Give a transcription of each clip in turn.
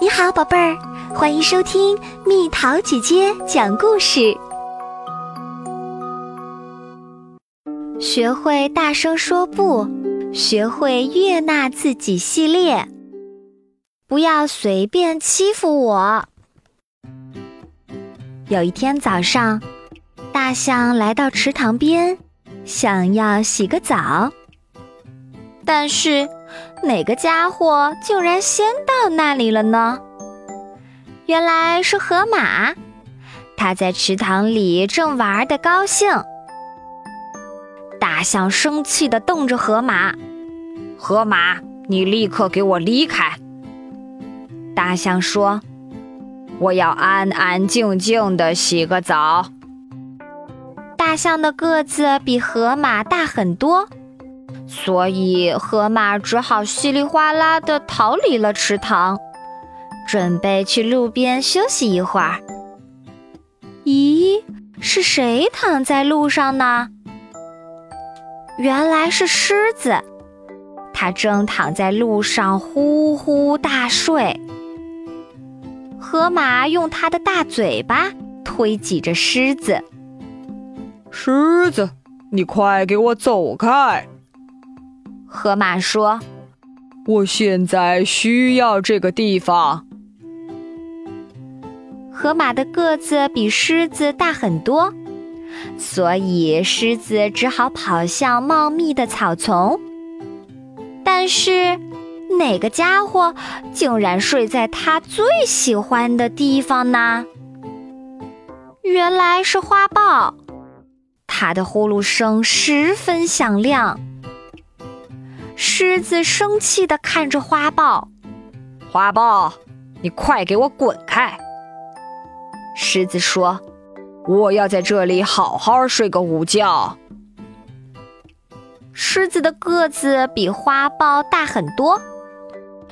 你好，宝贝儿，欢迎收听蜜桃姐姐讲故事。学会大声说不，学会悦纳自己系列。不要随便欺负我。有一天早上，大象来到池塘边，想要洗个澡，但是。哪个家伙竟然先到那里了呢？原来是河马，它在池塘里正玩的高兴。大象生气地瞪着河马：“河马，你立刻给我离开！”大象说：“我要安安静静地洗个澡。”大象的个子比河马大很多。所以，河马只好稀里哗啦地逃离了池塘，准备去路边休息一会儿。咦，是谁躺在路上呢？原来是狮子，它正躺在路上呼呼大睡。河马用它的大嘴巴推挤着狮子：“狮子，你快给我走开！”河马说：“我现在需要这个地方。”河马的个子比狮子大很多，所以狮子只好跑向茂密的草丛。但是，哪个家伙竟然睡在他最喜欢的地方呢？原来是花豹，它的呼噜声十分响亮。狮子生气地看着花豹，花豹，你快给我滚开！狮子说：“我要在这里好好睡个午觉。”狮子的个子比花豹大很多，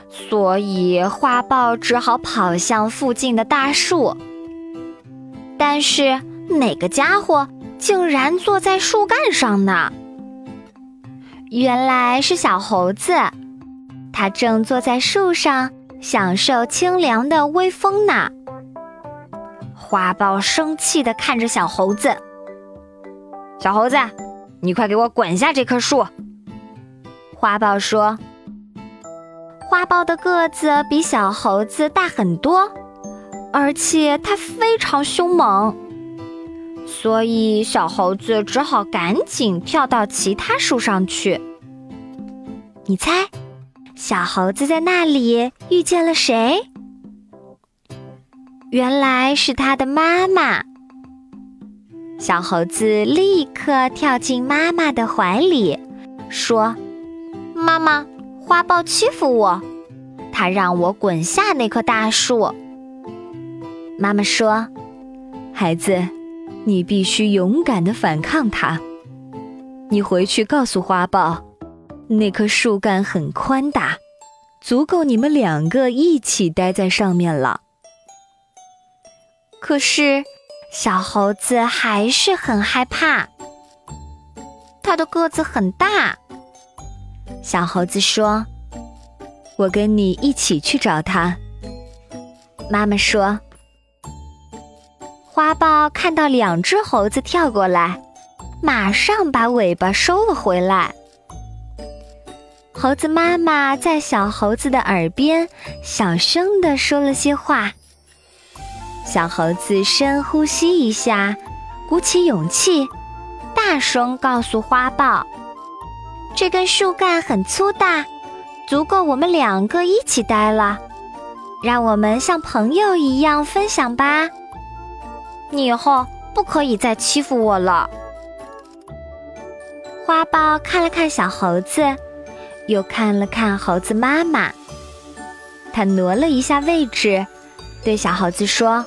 所以花豹只好跑向附近的大树。但是哪个家伙竟然坐在树干上呢？原来是小猴子，它正坐在树上享受清凉的微风呢。花豹生气地看着小猴子：“小猴子，你快给我滚下这棵树！”花豹说：“花豹的个子比小猴子大很多，而且它非常凶猛，所以小猴子只好赶紧跳到其他树上去。”你猜，小猴子在那里遇见了谁？原来是他的妈妈。小猴子立刻跳进妈妈的怀里，说：“妈妈，花豹欺负我，它让我滚下那棵大树。”妈妈说：“孩子，你必须勇敢的反抗他。你回去告诉花豹。”那棵树干很宽大，足够你们两个一起待在上面了。可是，小猴子还是很害怕。它的个子很大。小猴子说：“我跟你一起去找它。”妈妈说：“花豹看到两只猴子跳过来，马上把尾巴收了回来。”猴子妈妈在小猴子的耳边小声地说了些话。小猴子深呼吸一下，鼓起勇气，大声告诉花豹：“这根树干很粗大，足够我们两个一起待了。让我们像朋友一样分享吧。你以后不可以再欺负我了。”花豹看了看小猴子。又看了看猴子妈妈，他挪了一下位置，对小猴子说：“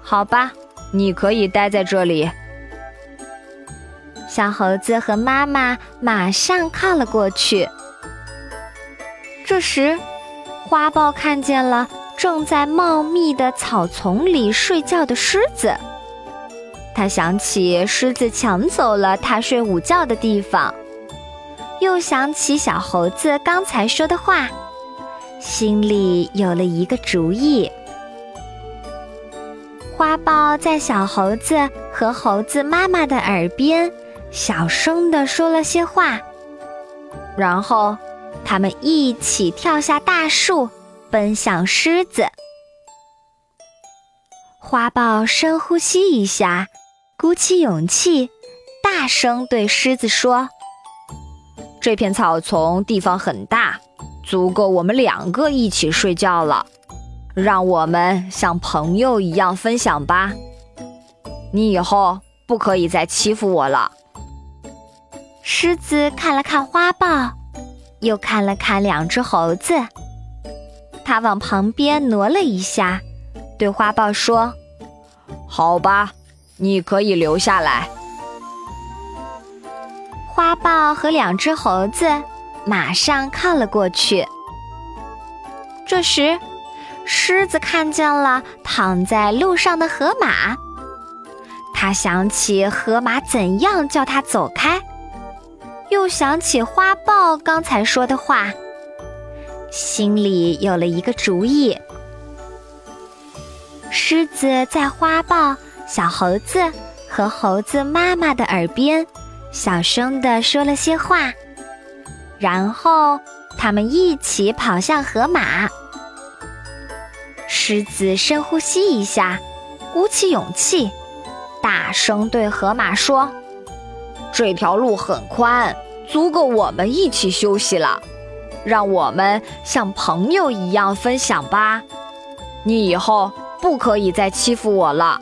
好吧，你可以待在这里。”小猴子和妈妈马上靠了过去。这时，花豹看见了正在茂密的草丛里睡觉的狮子，他想起狮子抢走了他睡午觉的地方。又想起小猴子刚才说的话，心里有了一个主意。花豹在小猴子和猴子妈妈的耳边小声地说了些话，然后他们一起跳下大树，奔向狮子。花豹深呼吸一下，鼓起勇气，大声对狮子说：“这片草丛地方很大，足够我们两个一起睡觉了。”让我们像朋友一样分享吧。你以后不可以再欺负我了。狮子看了看花豹，又看了看两只猴子，他往旁边挪了一下，对花豹说：“好吧，你可以留下来。”花豹和两只猴子马上靠了过去。这时。狮子看见了躺在路上的河马，他想起河马怎样叫他走开，又想起花豹刚才说的话，心里有了一个主意。狮子在花豹、小猴子和猴子妈妈的耳边小声地说了些话，然后他们一起跑向河马。狮子深呼吸一下，鼓起勇气，大声对河马说：“这条路很宽，足够我们一起休息了。让我们像朋友一样分享吧。你以后不可以再欺负我了。”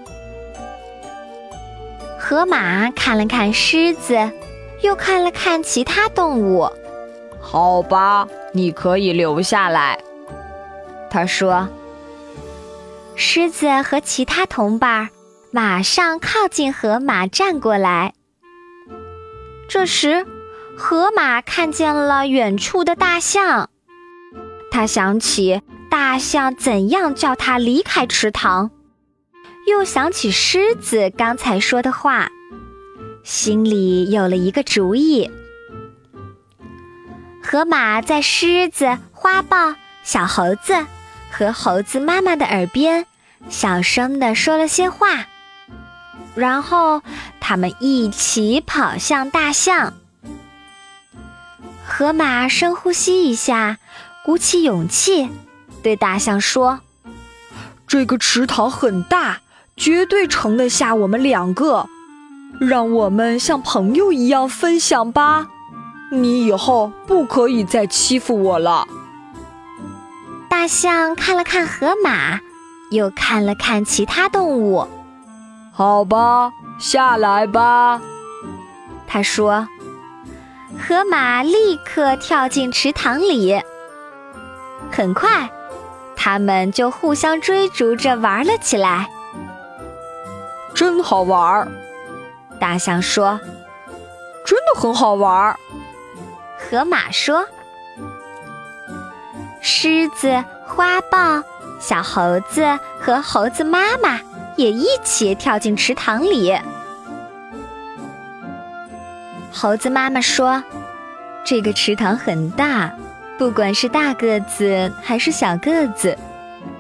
河马看了看狮子，又看了看其他动物。“好吧，你可以留下来。”他说。狮子和其他同伴马上靠近河马，站过来。这时，河马看见了远处的大象，他想起大象怎样叫他离开池塘，又想起狮子刚才说的话，心里有了一个主意。河马在狮子、花豹、小猴子。和猴子妈妈的耳边小声地说了些话，然后他们一起跑向大象。河马深呼吸一下，鼓起勇气，对大象说：“这个池塘很大，绝对盛得下我们两个。让我们像朋友一样分享吧。你以后不可以再欺负我了。”大象看了看河马，又看了看其他动物。好吧，下来吧，他说。河马立刻跳进池塘里。很快，他们就互相追逐着玩了起来。真好玩，大象说。真的很好玩，河马说。狮子、花豹、小猴子和猴子妈妈也一起跳进池塘里。猴子妈妈说：“这个池塘很大，不管是大个子还是小个子，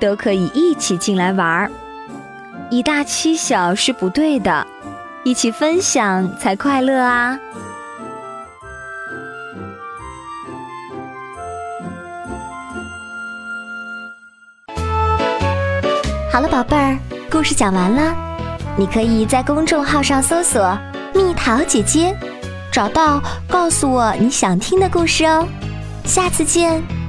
都可以一起进来玩儿。以大欺小是不对的，一起分享才快乐啊！”好了，宝贝儿，故事讲完了。你可以在公众号上搜索“蜜桃姐姐”，找到告诉我你想听的故事哦。下次见。